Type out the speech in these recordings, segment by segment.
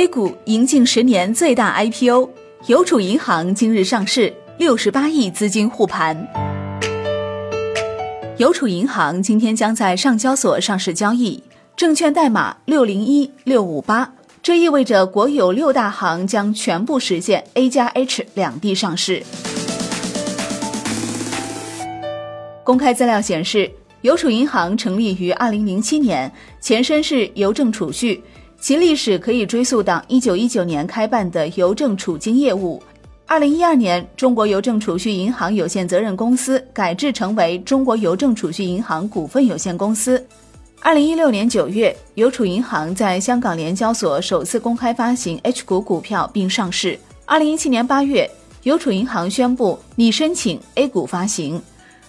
A 股迎近十年最大 IPO，邮储银行今日上市，六十八亿资金护盘。邮储银行今天将在上交所上市交易，证券代码六零一六五八，这意味着国有六大行将全部实现 A 加 H 两地上市。公开资料显示，邮储银行成立于二零零七年，前身是邮政储蓄。其历史可以追溯到一九一九年开办的邮政储金业务。二零一二年，中国邮政储蓄银行有限责任公司改制成为中国邮政储蓄银行股份有限公司。二零一六年九月，邮储银行在香港联交所首次公开发行 H 股股票并上市。二零一七年八月，邮储银行宣布拟申请 A 股发行。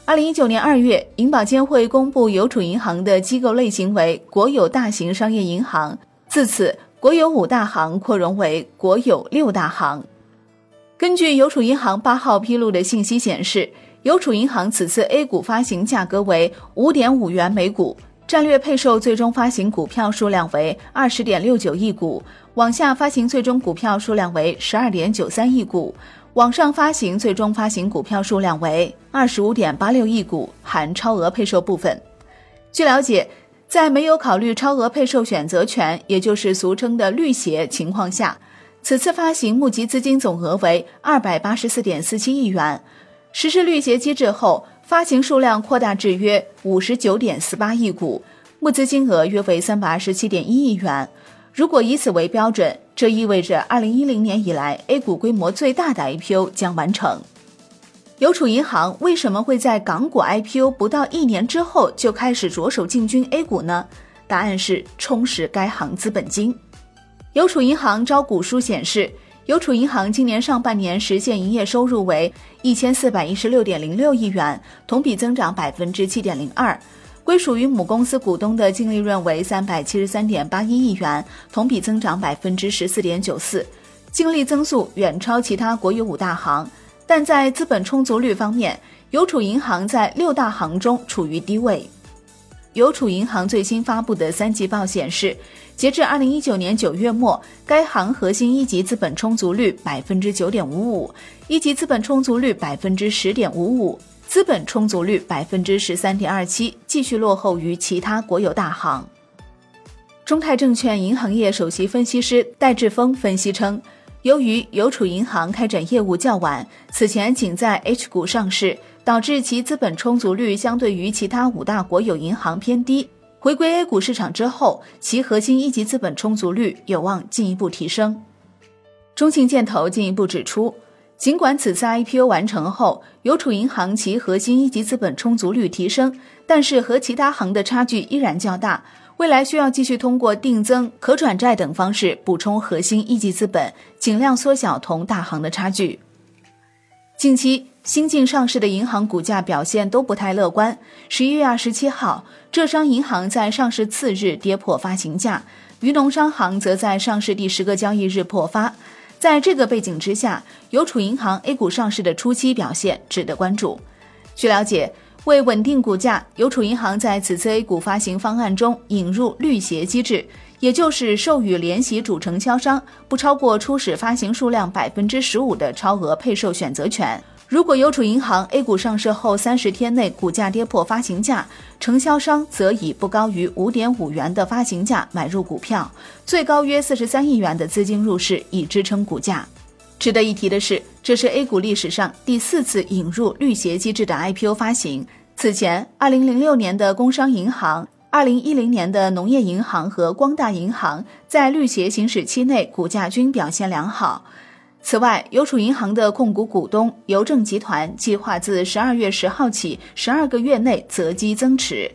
二零一九年二月，银保监会公布邮储银行的机构类型为国有大型商业银行。自此，国有五大行扩容为国有六大行。根据邮储银行八号披露的信息显示，邮储银行此次 A 股发行价格为五点五元每股，战略配售最终发行股票数量为二十点六九亿股，往下发行最终股票数量为十二点九三亿股，往上发行最终发行股票数量为二十五点八六亿股，含超额配售部分。据了解。在没有考虑超额配售选择权，也就是俗称的绿鞋情况下，此次发行募集资金总额为二百八十四点四七亿元。实施绿鞋机制后，发行数量扩大至约五十九点四八亿股，募资金额约为三百二十七点一亿元。如果以此为标准，这意味着二零一零年以来 A 股规模最大的 IPO 将完成。邮储银行为什么会在港股 IPO 不到一年之后就开始着手进军 A 股呢？答案是充实该行资本金。邮储银行招股书显示，邮储银行今年上半年实现营业收入为一千四百一十六点零六亿元，同比增长百分之七点零二；归属于母公司股东的净利润为三百七十三点八一亿元，同比增长百分之十四点九四，净利增速远超其他国有五大行。但在资本充足率方面，邮储银行在六大行中处于低位。邮储银行最新发布的三季报显示，截至二零一九年九月末，该行核心一级资本充足率百分之九点五五，一级资本充足率百分之十点五五，资本充足率百分之十三点二七，继续落后于其他国有大行。中泰证券银行业首席分析师戴志峰分析称。由于邮储银行开展业务较晚，此前仅在 H 股上市，导致其资本充足率相对于其他五大国有银行偏低。回归 A 股市场之后，其核心一级资本充足率有望进一步提升。中信建投进一步指出，尽管此次 IPO 完成后，邮储银行其核心一级资本充足率提升，但是和其他行的差距依然较大。未来需要继续通过定增、可转债等方式补充核心一级资本，尽量缩小同大行的差距。近期新晋上市的银行股价表现都不太乐观。十一月二十七号，浙商银行在上市次日跌破发行价，渝农商行则在上市第十个交易日破发。在这个背景之下，邮储银行 A 股上市的初期表现值得关注。据了解。为稳定股价，邮储银行在此次 A 股发行方案中引入绿鞋机制，也就是授予联席主承销商不超过初始发行数量百分之十五的超额配售选择权。如果邮储银行 A 股上市后三十天内股价跌破发行价，承销商则以不高于五点五元的发行价买入股票，最高约四十三亿元的资金入市以支撑股价。值得一提的是，这是 A 股历史上第四次引入绿鞋机制的 IPO 发行。此前，2006年的工商银行、2010年的农业银行和光大银行在绿鞋行驶期内股价均表现良好。此外，邮储银行的控股股东邮政集团计划自12月10号起12个月内择机增持，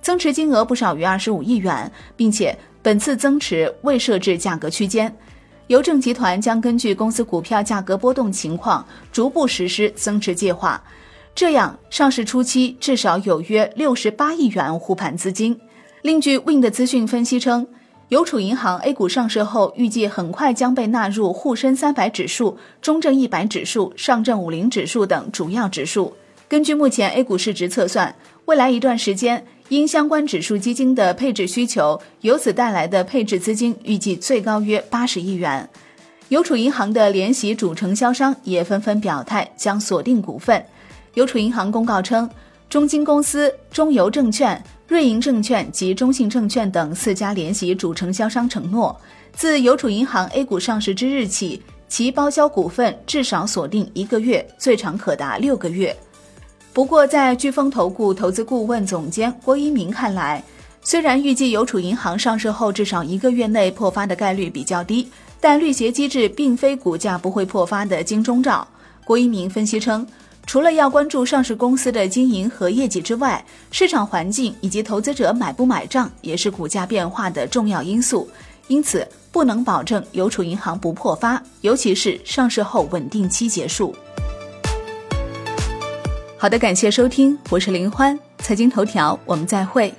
增持金额不少于25亿元，并且本次增持未设置价格区间。邮政集团将根据公司股票价格波动情况，逐步实施增持计划。这样，上市初期至少有约六十八亿元护盘资金。另据 Win 的资讯分析称，邮储银行 A 股上市后，预计很快将被纳入沪深三百指数、中证一百指数、上证五零指数等主要指数。根据目前 A 股市值测算，未来一段时间，因相关指数基金的配置需求，由此带来的配置资金预计最高约八十亿元。邮储银行的联席主承销商也纷纷表态将锁定股份。邮储银行公告称，中金公司、中邮证券、瑞银证券及中信证券等四家联席主承销商承诺，自邮储银行 A 股上市之日起，其包销股份至少锁定一个月，最长可达六个月。不过，在飓风投顾投资顾问总监郭一鸣看来，虽然预计邮储银行上市后至少一个月内破发的概率比较低。但绿鞋机制并非股价不会破发的金钟罩。郭一鸣分析称，除了要关注上市公司的经营和业绩之外，市场环境以及投资者买不买账也是股价变化的重要因素。因此，不能保证邮储银行不破发，尤其是上市后稳定期结束。好的，感谢收听，我是林欢，财经头条，我们再会。